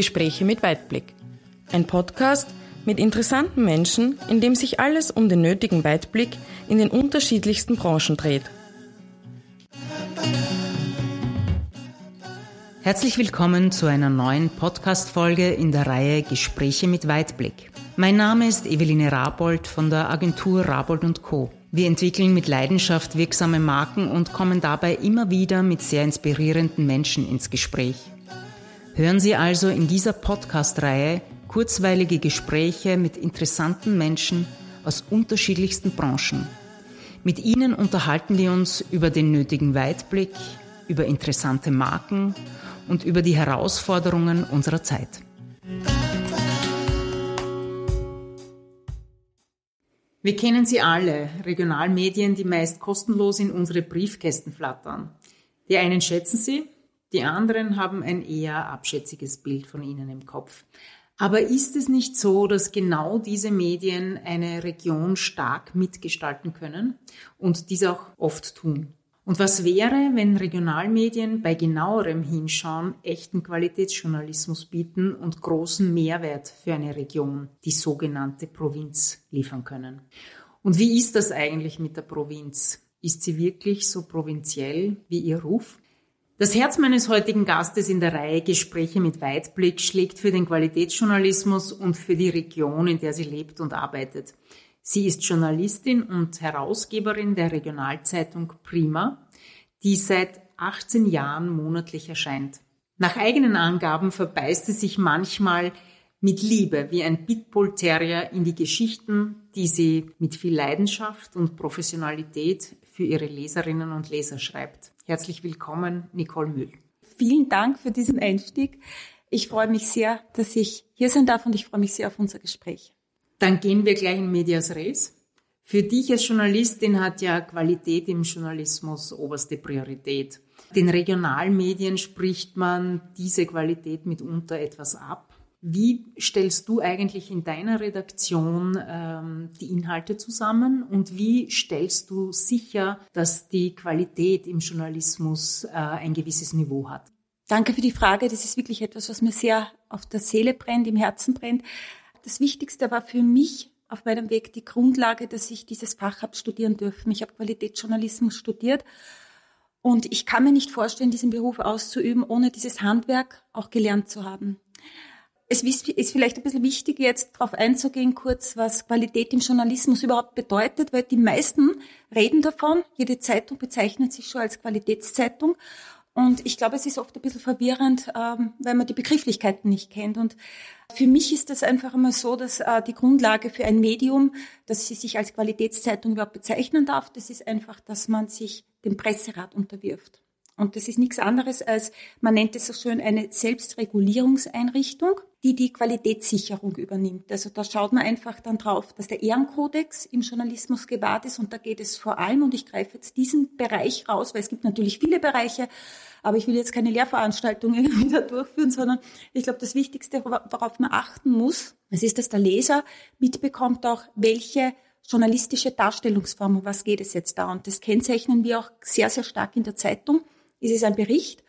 Gespräche mit Weitblick. Ein Podcast mit interessanten Menschen, in dem sich alles um den nötigen Weitblick in den unterschiedlichsten Branchen dreht. Herzlich willkommen zu einer neuen Podcast-Folge in der Reihe Gespräche mit Weitblick. Mein Name ist Eveline Rabold von der Agentur Rabold Co. Wir entwickeln mit Leidenschaft wirksame Marken und kommen dabei immer wieder mit sehr inspirierenden Menschen ins Gespräch. Hören Sie also in dieser Podcast-Reihe kurzweilige Gespräche mit interessanten Menschen aus unterschiedlichsten Branchen. Mit ihnen unterhalten wir uns über den nötigen Weitblick, über interessante Marken und über die Herausforderungen unserer Zeit. Wir kennen sie alle, Regionalmedien, die meist kostenlos in unsere Briefkästen flattern. Die einen schätzen sie, die anderen haben ein eher abschätziges Bild von ihnen im Kopf. Aber ist es nicht so, dass genau diese Medien eine Region stark mitgestalten können und dies auch oft tun? Und was wäre, wenn Regionalmedien bei genauerem Hinschauen echten Qualitätsjournalismus bieten und großen Mehrwert für eine Region, die sogenannte Provinz, liefern können? Und wie ist das eigentlich mit der Provinz? Ist sie wirklich so provinziell wie ihr Ruf? Das Herz meines heutigen Gastes in der Reihe Gespräche mit Weitblick schlägt für den Qualitätsjournalismus und für die Region, in der sie lebt und arbeitet. Sie ist Journalistin und Herausgeberin der Regionalzeitung Prima, die seit 18 Jahren monatlich erscheint. Nach eigenen Angaben verbeißt sie sich manchmal mit Liebe wie ein Pitbull-Terrier in die Geschichten, die sie mit viel Leidenschaft und Professionalität für ihre Leserinnen und Leser schreibt. Herzlich willkommen, Nicole Mühl. Vielen Dank für diesen Einstieg. Ich freue mich sehr, dass ich hier sein darf und ich freue mich sehr auf unser Gespräch. Dann gehen wir gleich in Medias Res. Für dich als Journalistin hat ja Qualität im Journalismus oberste Priorität. Den Regionalmedien spricht man diese Qualität mitunter etwas ab. Wie stellst du eigentlich in deiner Redaktion ähm, die Inhalte zusammen und wie stellst du sicher, dass die Qualität im Journalismus äh, ein gewisses Niveau hat? Danke für die Frage. Das ist wirklich etwas, was mir sehr auf der Seele brennt, im Herzen brennt. Das Wichtigste war für mich auf meinem Weg die Grundlage, dass ich dieses Fach habe studieren dürfen. Ich habe Qualitätsjournalismus studiert und ich kann mir nicht vorstellen, diesen Beruf auszuüben, ohne dieses Handwerk auch gelernt zu haben. Es ist vielleicht ein bisschen wichtig, jetzt darauf einzugehen, kurz, was Qualität im Journalismus überhaupt bedeutet, weil die meisten reden davon. Jede Zeitung bezeichnet sich schon als Qualitätszeitung. Und ich glaube, es ist oft ein bisschen verwirrend, ähm, weil man die Begrifflichkeiten nicht kennt. Und für mich ist das einfach immer so, dass äh, die Grundlage für ein Medium, dass sie sich als Qualitätszeitung überhaupt bezeichnen darf, das ist einfach, dass man sich dem Presserat unterwirft. Und das ist nichts anderes als, man nennt es so schön, eine Selbstregulierungseinrichtung, die die Qualitätssicherung übernimmt. Also da schaut man einfach dann drauf, dass der Ehrenkodex im Journalismus gewahrt ist und da geht es vor allem, und ich greife jetzt diesen Bereich raus, weil es gibt natürlich viele Bereiche, aber ich will jetzt keine Lehrveranstaltungen wieder durchführen, sondern ich glaube, das Wichtigste, worauf man achten muss, es ist, dass der Leser mitbekommt auch, welche journalistische Darstellungsform, um was geht es jetzt da? Und das kennzeichnen wir auch sehr, sehr stark in der Zeitung. Es ist ein Bericht,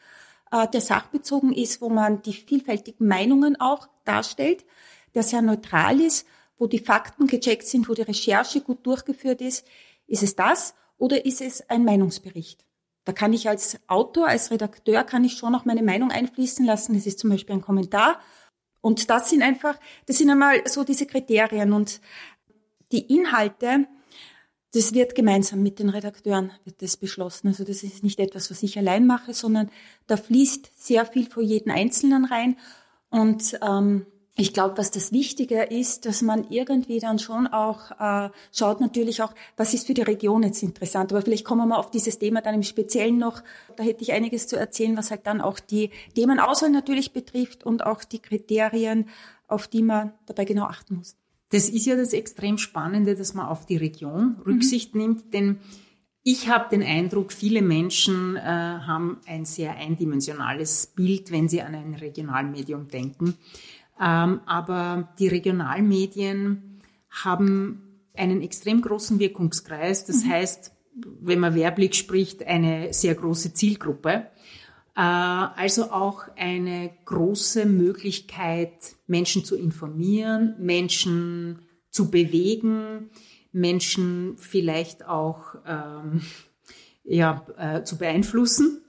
äh, der sachbezogen ist, wo man die vielfältigen Meinungen auch darstellt, der sehr neutral ist, wo die Fakten gecheckt sind, wo die Recherche gut durchgeführt ist. Ist es das oder ist es ein Meinungsbericht? Da kann ich als Autor, als Redakteur, kann ich schon auch meine Meinung einfließen lassen. Es ist zum Beispiel ein Kommentar. Und das sind einfach, das sind einmal so diese Kriterien. Und die Inhalte, das wird gemeinsam mit den Redakteuren wird das beschlossen. Also das ist nicht etwas, was ich allein mache, sondern da fließt sehr viel von jedem Einzelnen rein. Und ähm, ich glaube, was das Wichtige ist, dass man irgendwie dann schon auch äh, schaut natürlich auch, was ist für die Region jetzt interessant. Aber vielleicht kommen wir mal auf dieses Thema dann im Speziellen noch. Da hätte ich einiges zu erzählen, was halt dann auch die Themenauswahl natürlich betrifft und auch die Kriterien, auf die man dabei genau achten muss. Das ist ja das extrem Spannende, dass man auf die Region Rücksicht mhm. nimmt, denn ich habe den Eindruck, viele Menschen äh, haben ein sehr eindimensionales Bild, wenn sie an ein Regionalmedium denken. Ähm, aber die Regionalmedien haben einen extrem großen Wirkungskreis. Das mhm. heißt, wenn man Werblich spricht, eine sehr große Zielgruppe. Äh, also auch eine große Möglichkeit, Menschen zu informieren, Menschen zu bewegen, Menschen vielleicht auch ähm, ja, äh, zu beeinflussen.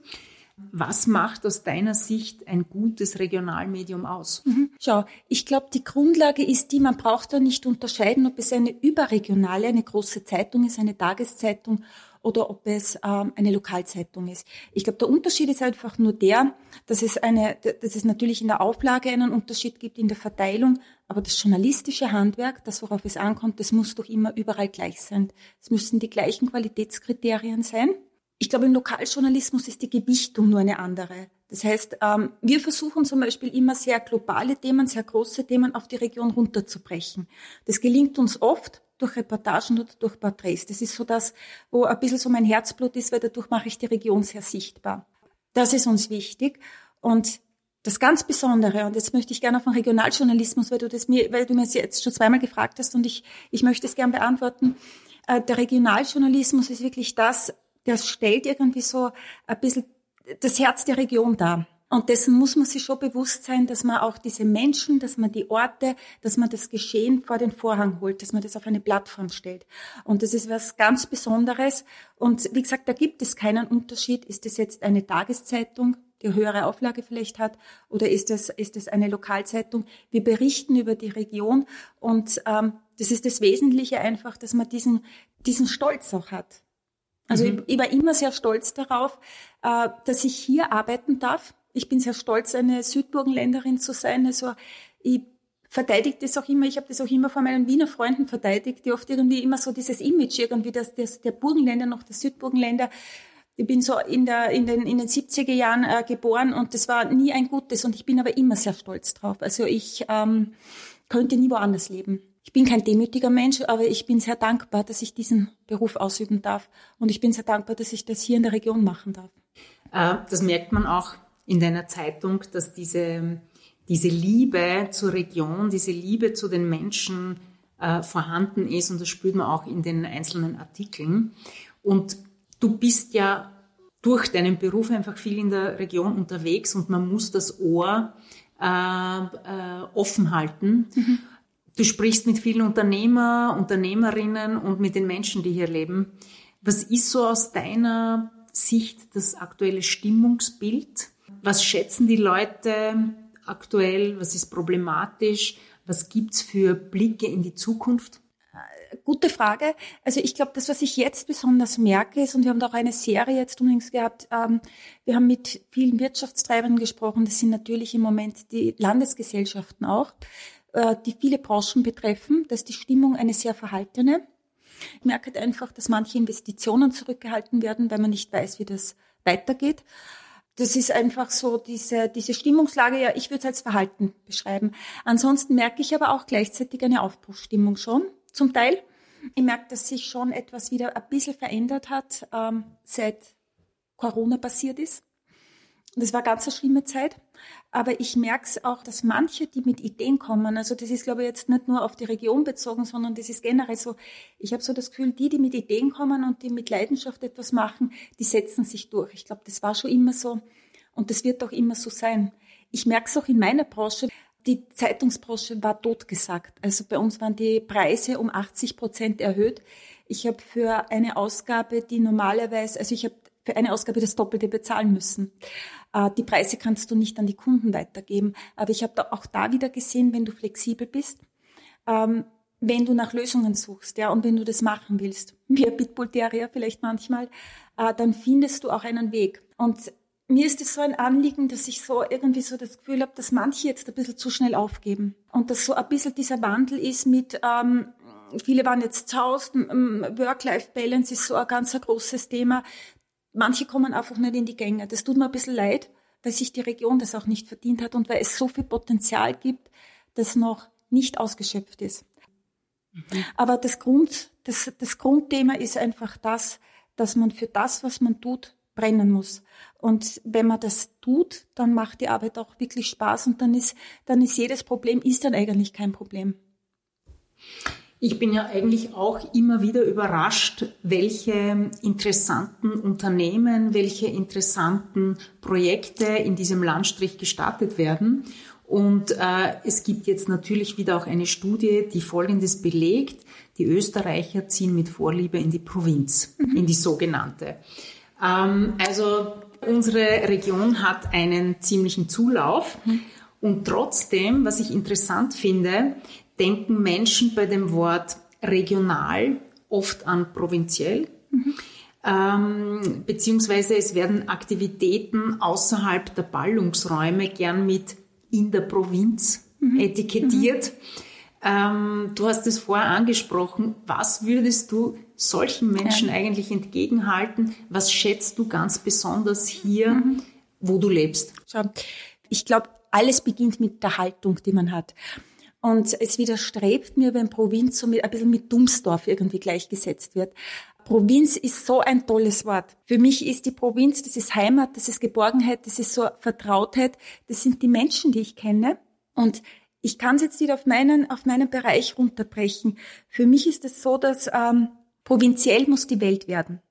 Was macht aus deiner Sicht ein gutes Regionalmedium aus? Mhm. Schau, ich glaube, die Grundlage ist die, man braucht da nicht unterscheiden, ob es eine überregionale, eine große Zeitung ist, eine Tageszeitung oder ob es ähm, eine Lokalzeitung ist. Ich glaube, der Unterschied ist einfach nur der, dass es eine, dass es natürlich in der Auflage einen Unterschied gibt in der Verteilung, aber das journalistische Handwerk, das worauf es ankommt, das muss doch immer überall gleich sein. Es müssen die gleichen Qualitätskriterien sein. Ich glaube, im Lokaljournalismus ist die Gewichtung nur eine andere. Das heißt, ähm, wir versuchen zum Beispiel immer sehr globale Themen, sehr große Themen auf die Region runterzubrechen. Das gelingt uns oft durch Reportagen oder durch Porträts. Das ist so das, wo ein bisschen so mein Herzblut ist, weil dadurch mache ich die Region sehr sichtbar. Das ist uns wichtig. Und das ganz Besondere, und jetzt möchte ich gerne auf den Regionaljournalismus, weil du das mir, weil du mir jetzt schon zweimal gefragt hast und ich, ich möchte es gerne beantworten. Äh, der Regionaljournalismus ist wirklich das, das stellt irgendwie so ein bisschen das Herz der Region dar. Und dessen muss man sich schon bewusst sein, dass man auch diese Menschen, dass man die Orte, dass man das Geschehen vor den Vorhang holt, dass man das auf eine Plattform stellt. Und das ist was ganz Besonderes. Und wie gesagt, da gibt es keinen Unterschied. Ist es jetzt eine Tageszeitung, die höhere Auflage vielleicht hat, oder ist es, ist es eine Lokalzeitung? Wir berichten über die Region und ähm, das ist das Wesentliche einfach, dass man diesen, diesen Stolz auch hat. Also mhm. ich, ich, war immer sehr stolz darauf, äh, dass ich hier arbeiten darf. Ich bin sehr stolz, eine Südburgenländerin zu sein. Also ich verteidige das auch immer, ich habe das auch immer von meinen Wiener Freunden verteidigt, die oft irgendwie immer so dieses Image irgendwie, dass das, der Burgenländer noch der Südburgenländer. Ich bin so in, der, in, den, in den 70er Jahren äh, geboren und das war nie ein gutes und ich bin aber immer sehr stolz drauf. Also ich ähm, könnte nie woanders leben. Ich bin kein demütiger Mensch, aber ich bin sehr dankbar, dass ich diesen Beruf ausüben darf. Und ich bin sehr dankbar, dass ich das hier in der Region machen darf. Äh, das merkt man auch in deiner Zeitung, dass diese, diese Liebe zur Region, diese Liebe zu den Menschen äh, vorhanden ist. Und das spürt man auch in den einzelnen Artikeln. Und du bist ja durch deinen Beruf einfach viel in der Region unterwegs und man muss das Ohr äh, äh, offen halten. Mhm. Du sprichst mit vielen Unternehmer, Unternehmerinnen und mit den Menschen, die hier leben. Was ist so aus deiner Sicht das aktuelle Stimmungsbild? Was schätzen die Leute aktuell? Was ist problematisch? Was gibt's für Blicke in die Zukunft? Gute Frage. Also ich glaube, das, was ich jetzt besonders merke, ist, und wir haben da auch eine Serie jetzt übrigens gehabt, ähm, wir haben mit vielen Wirtschaftstreibern gesprochen, das sind natürlich im Moment die Landesgesellschaften auch. Äh, die viele Branchen betreffen. Da ist die Stimmung eine sehr verhaltene. Ich merke halt einfach, dass manche Investitionen zurückgehalten werden, weil man nicht weiß, wie das weitergeht. Das ist einfach so diese, diese Stimmungslage, ja, ich würde es als Verhalten beschreiben. Ansonsten merke ich aber auch gleichzeitig eine Aufbruchsstimmung schon, zum Teil. Ich merke, dass sich schon etwas wieder ein bisschen verändert hat, ähm, seit Corona passiert ist. Das war ganz eine schlimme Zeit. Aber ich merke es auch, dass manche, die mit Ideen kommen, also das ist, glaube ich, jetzt nicht nur auf die Region bezogen, sondern das ist generell so, ich habe so das Gefühl, die, die mit Ideen kommen und die mit Leidenschaft etwas machen, die setzen sich durch. Ich glaube, das war schon immer so und das wird auch immer so sein. Ich merke es auch in meiner Branche, die Zeitungsbranche war totgesagt. Also bei uns waren die Preise um 80 Prozent erhöht. Ich habe für eine Ausgabe, die normalerweise, also ich habe für eine Ausgabe das Doppelte bezahlen müssen. Äh, die Preise kannst du nicht an die Kunden weitergeben. Aber ich habe da auch da wieder gesehen, wenn du flexibel bist, ähm, wenn du nach Lösungen suchst, ja, und wenn du das machen willst, wie ein Pitbull Terrier vielleicht manchmal, äh, dann findest du auch einen Weg. Und mir ist es so ein Anliegen, dass ich so irgendwie so das Gefühl habe, dass manche jetzt ein bisschen zu schnell aufgeben. Und dass so ein bisschen dieser Wandel ist mit, ähm, viele waren jetzt zu Hause, Work-Life-Balance ist so ein ganz großes Thema manche kommen einfach nicht in die Gänge. Das tut mir ein bisschen leid, weil sich die Region das auch nicht verdient hat und weil es so viel Potenzial gibt, das noch nicht ausgeschöpft ist. Mhm. Aber das Grund, das, das Grundthema ist einfach das, dass man für das, was man tut, brennen muss. Und wenn man das tut, dann macht die Arbeit auch wirklich Spaß und dann ist, dann ist jedes Problem, ist dann eigentlich kein Problem. Ich bin ja eigentlich auch immer wieder überrascht, welche interessanten Unternehmen, welche interessanten Projekte in diesem Landstrich gestartet werden. Und äh, es gibt jetzt natürlich wieder auch eine Studie, die Folgendes belegt. Die Österreicher ziehen mit Vorliebe in die Provinz, mhm. in die sogenannte. Ähm, also unsere Region hat einen ziemlichen Zulauf. Mhm. Und trotzdem, was ich interessant finde, denken Menschen bei dem Wort regional oft an provinziell. Mhm. Ähm, beziehungsweise es werden Aktivitäten außerhalb der Ballungsräume gern mit in der Provinz mhm. etikettiert. Mhm. Ähm, du hast es vorher angesprochen. Was würdest du solchen Menschen ja. eigentlich entgegenhalten? Was schätzt du ganz besonders hier, mhm. wo du lebst? Schau, ich glaube, alles beginnt mit der Haltung, die man hat. Und es widerstrebt mir, wenn Provinz so mit, ein bisschen mit Dummsdorf irgendwie gleichgesetzt wird. Provinz ist so ein tolles Wort. Für mich ist die Provinz, das ist Heimat, das ist Geborgenheit, das ist so Vertrautheit. Das sind die Menschen, die ich kenne. Und ich kann es jetzt nicht auf meinen, auf meinen Bereich runterbrechen. Für mich ist es so, dass ähm, provinziell muss die Welt werden.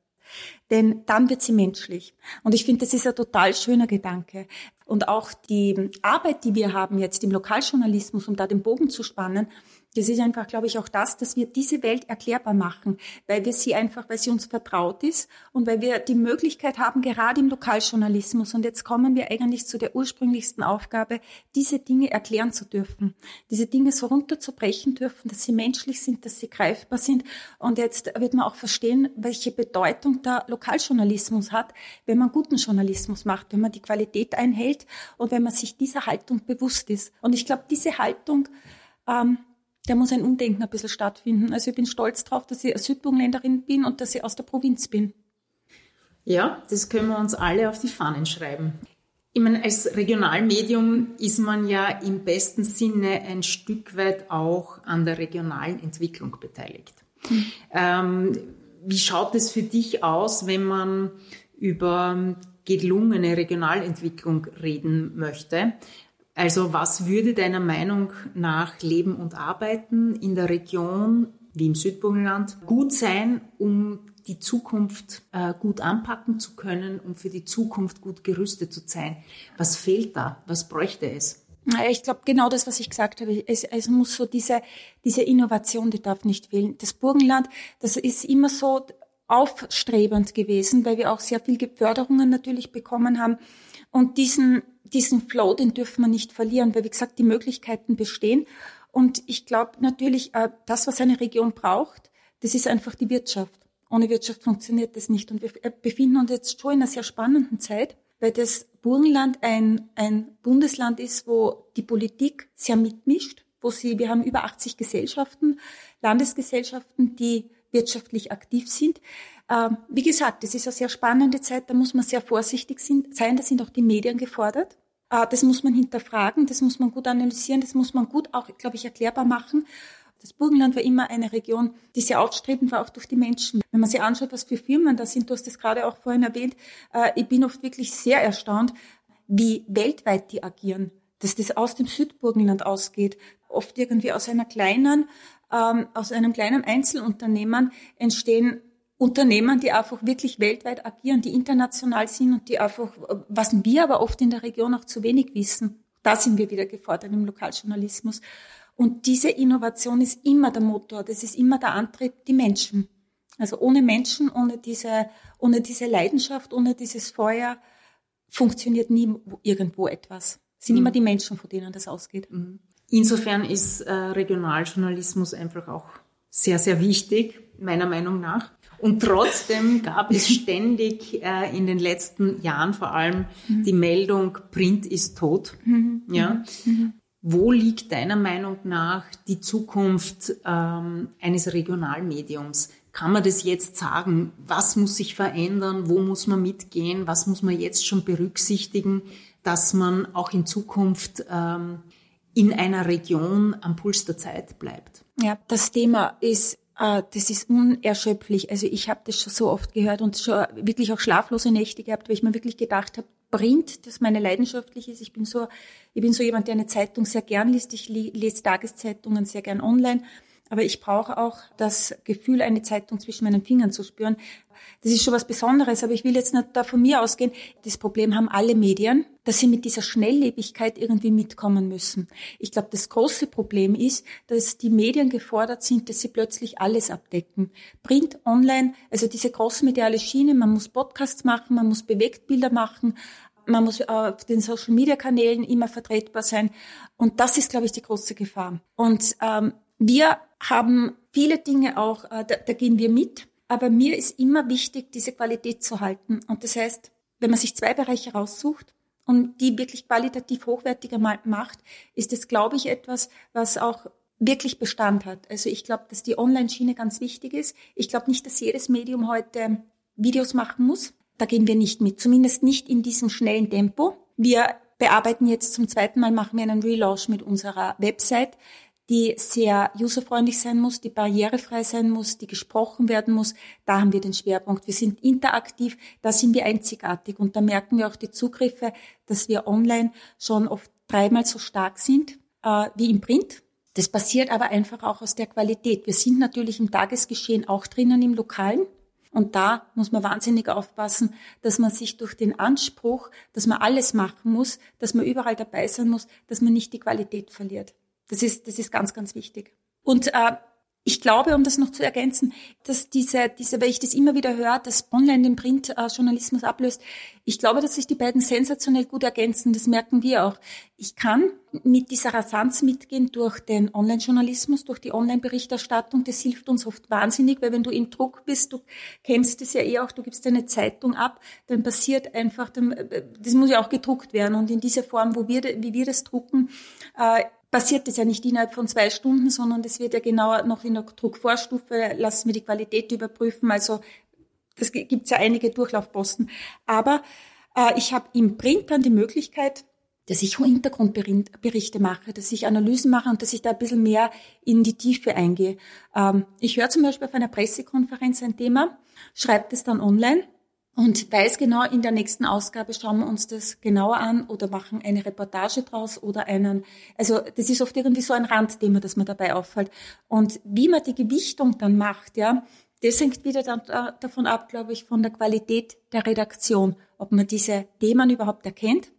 Denn dann wird sie menschlich. Und ich finde, das ist ein total schöner Gedanke. Und auch die Arbeit, die wir haben jetzt im Lokaljournalismus, um da den Bogen zu spannen, das ist einfach, glaube ich, auch das, dass wir diese Welt erklärbar machen, weil wir sie einfach, weil sie uns vertraut ist und weil wir die Möglichkeit haben, gerade im Lokaljournalismus, und jetzt kommen wir eigentlich zu der ursprünglichsten Aufgabe, diese Dinge erklären zu dürfen, diese Dinge so runterzubrechen dürfen, dass sie menschlich sind, dass sie greifbar sind. Und jetzt wird man auch verstehen, welche Bedeutung der Lokaljournalismus hat, wenn man guten Journalismus macht, wenn man die Qualität einhält und wenn man sich dieser Haltung bewusst ist. Und ich glaube, diese Haltung, ähm, da muss ein Umdenken ein bisschen stattfinden. Also ich bin stolz drauf, dass ich Südburgenländerin bin und dass ich aus der Provinz bin. Ja, das können wir uns alle auf die Fahnen schreiben. Ich meine, als Regionalmedium ist man ja im besten Sinne ein Stück weit auch an der regionalen Entwicklung beteiligt. Ähm, wie schaut es für dich aus, wenn man über gelungene Regionalentwicklung reden möchte? Also was würde deiner Meinung nach Leben und Arbeiten in der Region wie im Südburgenland gut sein, um die Zukunft äh, gut anpacken zu können, um für die Zukunft gut gerüstet zu sein? Was fehlt da? Was bräuchte es? Ich glaube, genau das, was ich gesagt habe. Es, es muss so diese, diese Innovation, die darf nicht fehlen. Das Burgenland, das ist immer so aufstrebend gewesen, weil wir auch sehr viel Förderungen natürlich bekommen haben. Und diesen diesen Flow, den dürfen wir nicht verlieren, weil wie gesagt, die Möglichkeiten bestehen. Und ich glaube natürlich, äh, das, was eine Region braucht, das ist einfach die Wirtschaft. Ohne Wirtschaft funktioniert das nicht. Und wir äh, befinden uns jetzt schon in einer sehr spannenden Zeit, weil das Burgenland ein, ein Bundesland ist, wo die Politik sehr mitmischt, wo sie, wir haben über 80 Gesellschaften, Landesgesellschaften, die wirtschaftlich aktiv sind. Ähm, wie gesagt, das ist eine sehr spannende Zeit, da muss man sehr vorsichtig sein, da sind auch die Medien gefordert. Äh, das muss man hinterfragen, das muss man gut analysieren, das muss man gut auch, glaube ich, erklärbar machen. Das Burgenland war immer eine Region, die sehr aufstrebend war, auch durch die Menschen. Wenn man sich anschaut, was für Firmen da sind, du hast das gerade auch vorhin erwähnt, äh, ich bin oft wirklich sehr erstaunt, wie weltweit die agieren, dass das aus dem Südburgenland ausgeht, oft irgendwie aus einer kleinen, ähm, aus einem kleinen Einzelunternehmen entstehen Unternehmen, die einfach wirklich weltweit agieren, die international sind und die einfach, was wir aber oft in der Region auch zu wenig wissen. Da sind wir wieder gefordert im Lokaljournalismus. Und diese Innovation ist immer der Motor, das ist immer der Antrieb, die Menschen. Also ohne Menschen, ohne diese, ohne diese Leidenschaft, ohne dieses Feuer funktioniert nie irgendwo etwas. Es sind mhm. immer die Menschen, von denen das ausgeht. Mhm. Insofern ist äh, Regionaljournalismus einfach auch sehr, sehr wichtig, meiner Meinung nach. Und trotzdem gab es ständig äh, in den letzten Jahren vor allem mhm. die Meldung, Print ist tot. Mhm. Ja. Mhm. Wo liegt deiner Meinung nach die Zukunft ähm, eines Regionalmediums? Kann man das jetzt sagen? Was muss sich verändern? Wo muss man mitgehen? Was muss man jetzt schon berücksichtigen, dass man auch in Zukunft ähm, in einer Region am Puls der Zeit bleibt? Ja, das Thema ist äh, das ist unerschöpflich. Also ich habe das schon so oft gehört und schon wirklich auch schlaflose Nächte gehabt, weil ich mir wirklich gedacht habe, Print, das meine leidenschaftlich ist. Ich bin so, ich bin so jemand, der eine Zeitung sehr gern liest. Ich lese Tageszeitungen sehr gern online. Aber ich brauche auch das Gefühl, eine Zeitung zwischen meinen Fingern zu spüren. Das ist schon was Besonderes, aber ich will jetzt nicht da von mir ausgehen. Das Problem haben alle Medien, dass sie mit dieser Schnelllebigkeit irgendwie mitkommen müssen. Ich glaube, das große Problem ist, dass die Medien gefordert sind, dass sie plötzlich alles abdecken. Print, online, also diese großmediale Schiene, man muss Podcasts machen, man muss Bewegtbilder machen, man muss auf den Social Media Kanälen immer vertretbar sein. Und das ist, glaube ich, die große Gefahr. Und ähm, wir haben viele Dinge auch, äh, da, da gehen wir mit. Aber mir ist immer wichtig, diese Qualität zu halten. Und das heißt, wenn man sich zwei Bereiche raussucht und die wirklich qualitativ hochwertiger macht, ist es, glaube ich, etwas, was auch wirklich Bestand hat. Also ich glaube, dass die Online-Schiene ganz wichtig ist. Ich glaube nicht, dass jedes Medium heute Videos machen muss. Da gehen wir nicht mit, zumindest nicht in diesem schnellen Tempo. Wir bearbeiten jetzt zum zweiten Mal, machen wir einen Relaunch mit unserer Website die sehr userfreundlich sein muss, die barrierefrei sein muss, die gesprochen werden muss. Da haben wir den Schwerpunkt. Wir sind interaktiv, da sind wir einzigartig und da merken wir auch die Zugriffe, dass wir online schon oft dreimal so stark sind äh, wie im Print. Das passiert aber einfach auch aus der Qualität. Wir sind natürlich im Tagesgeschehen auch drinnen im Lokalen. Und da muss man wahnsinnig aufpassen, dass man sich durch den Anspruch, dass man alles machen muss, dass man überall dabei sein muss, dass man nicht die Qualität verliert. Das ist, das ist ganz, ganz wichtig. Und äh, ich glaube, um das noch zu ergänzen, dass diese, diese, weil ich das immer wieder höre, dass Online den Printjournalismus ablöst. Ich glaube, dass sich die beiden sensationell gut ergänzen. Das merken wir auch. Ich kann mit dieser Rasanz mitgehen durch den Online-Journalismus, durch die Online-Berichterstattung. Das hilft uns oft wahnsinnig, weil wenn du in Druck bist, du kennst es ja eh auch, du gibst eine Zeitung ab, dann passiert einfach, das muss ja auch gedruckt werden. Und in dieser Form, wo wir, wie wir das drucken, äh, passiert das ja nicht innerhalb von zwei Stunden, sondern das wird ja genauer noch in der Druckvorstufe, lassen wir die Qualität überprüfen. Also das gibt's ja einige Durchlaufposten. Aber äh, ich habe im Print dann die Möglichkeit, dass ich Hintergrundberichte mache, dass ich Analysen mache und dass ich da ein bisschen mehr in die Tiefe eingehe. Ähm, ich höre zum Beispiel auf einer Pressekonferenz ein Thema, schreibe das dann online und weiß genau, in der nächsten Ausgabe schauen wir uns das genauer an oder machen eine Reportage draus oder einen, also das ist oft irgendwie so ein Randthema, das mir dabei auffällt. Und wie man die Gewichtung dann macht, ja, das hängt wieder dann davon ab, glaube ich, von der Qualität der Redaktion, ob man diese Themen überhaupt erkennt,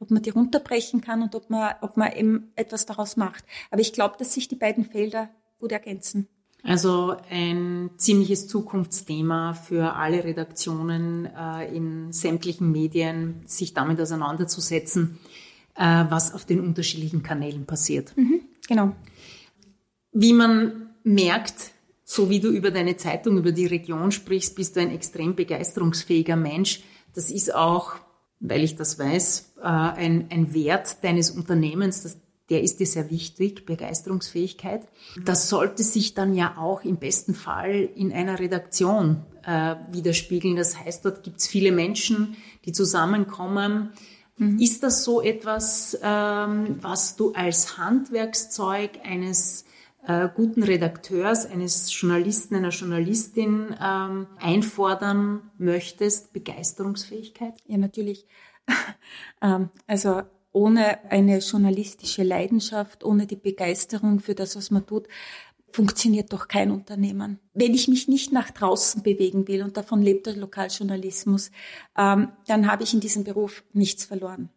ob man die runterbrechen kann und ob man, ob man eben etwas daraus macht. Aber ich glaube, dass sich die beiden Felder gut ergänzen. Also ein ziemliches Zukunftsthema für alle Redaktionen äh, in sämtlichen Medien, sich damit auseinanderzusetzen, äh, was auf den unterschiedlichen Kanälen passiert. Mhm, genau. Wie man merkt, so wie du über deine Zeitung, über die Region sprichst, bist du ein extrem begeisterungsfähiger Mensch. Das ist auch, weil ich das weiß, äh, ein, ein Wert deines Unternehmens, dass der ist dir sehr wichtig, Begeisterungsfähigkeit. Das sollte sich dann ja auch im besten Fall in einer Redaktion äh, widerspiegeln. Das heißt, dort gibt es viele Menschen, die zusammenkommen. Mhm. Ist das so etwas, ähm, was du als Handwerkszeug eines äh, guten Redakteurs, eines Journalisten, einer Journalistin ähm, einfordern möchtest, Begeisterungsfähigkeit? Ja, natürlich. ähm, also ohne eine journalistische Leidenschaft, ohne die Begeisterung für das, was man tut, funktioniert doch kein Unternehmen. Wenn ich mich nicht nach draußen bewegen will, und davon lebt der Lokaljournalismus, ähm, dann habe ich in diesem Beruf nichts verloren.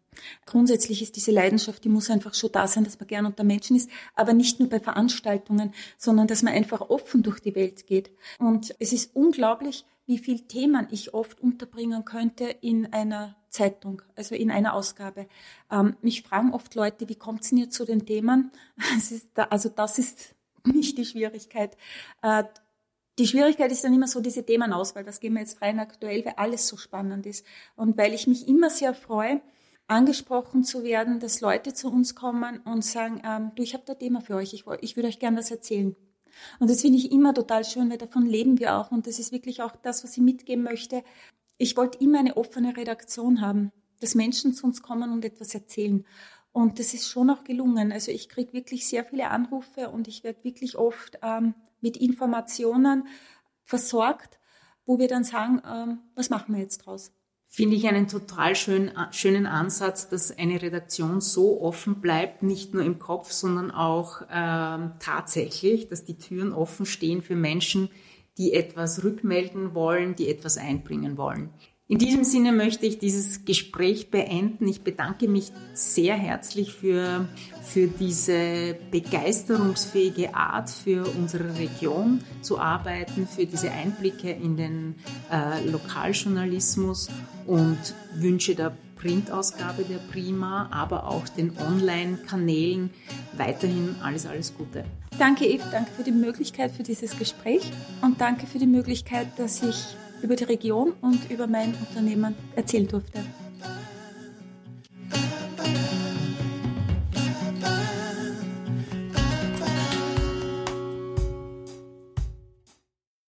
Grundsätzlich ist diese Leidenschaft, die muss einfach schon da sein, dass man gern unter Menschen ist, aber nicht nur bei Veranstaltungen, sondern dass man einfach offen durch die Welt geht. Und es ist unglaublich, wie viel Themen ich oft unterbringen könnte in einer Zeitung, also in einer Ausgabe. Ähm, mich fragen oft Leute, wie kommt es denn jetzt zu den Themen? Da, also das ist nicht die Schwierigkeit. Äh, die Schwierigkeit ist dann immer so diese Themenauswahl. Das gehen wir jetzt rein aktuell, weil alles so spannend ist. Und weil ich mich immer sehr freue, angesprochen zu werden, dass Leute zu uns kommen und sagen, ähm, du, ich habe da Thema für euch, ich, ich würde euch gerne was erzählen. Und das finde ich immer total schön, weil davon leben wir auch. Und das ist wirklich auch das, was ich mitgeben möchte ich wollte immer eine offene Redaktion haben, dass Menschen zu uns kommen und etwas erzählen. Und das ist schon auch gelungen. Also ich kriege wirklich sehr viele Anrufe und ich werde wirklich oft ähm, mit Informationen versorgt, wo wir dann sagen, ähm, was machen wir jetzt draus? Finde ich einen total schön, schönen Ansatz, dass eine Redaktion so offen bleibt, nicht nur im Kopf, sondern auch ähm, tatsächlich, dass die Türen offen stehen für Menschen, die etwas rückmelden wollen, die etwas einbringen wollen. In diesem Sinne möchte ich dieses Gespräch beenden. Ich bedanke mich sehr herzlich für, für diese begeisterungsfähige Art, für unsere Region zu arbeiten, für diese Einblicke in den äh, Lokaljournalismus und wünsche der Printausgabe der Prima, aber auch den Online-Kanälen weiterhin alles, alles Gute. Danke, Eve, danke für die Möglichkeit für dieses Gespräch und danke für die Möglichkeit, dass ich über die Region und über mein Unternehmen erzählen durfte.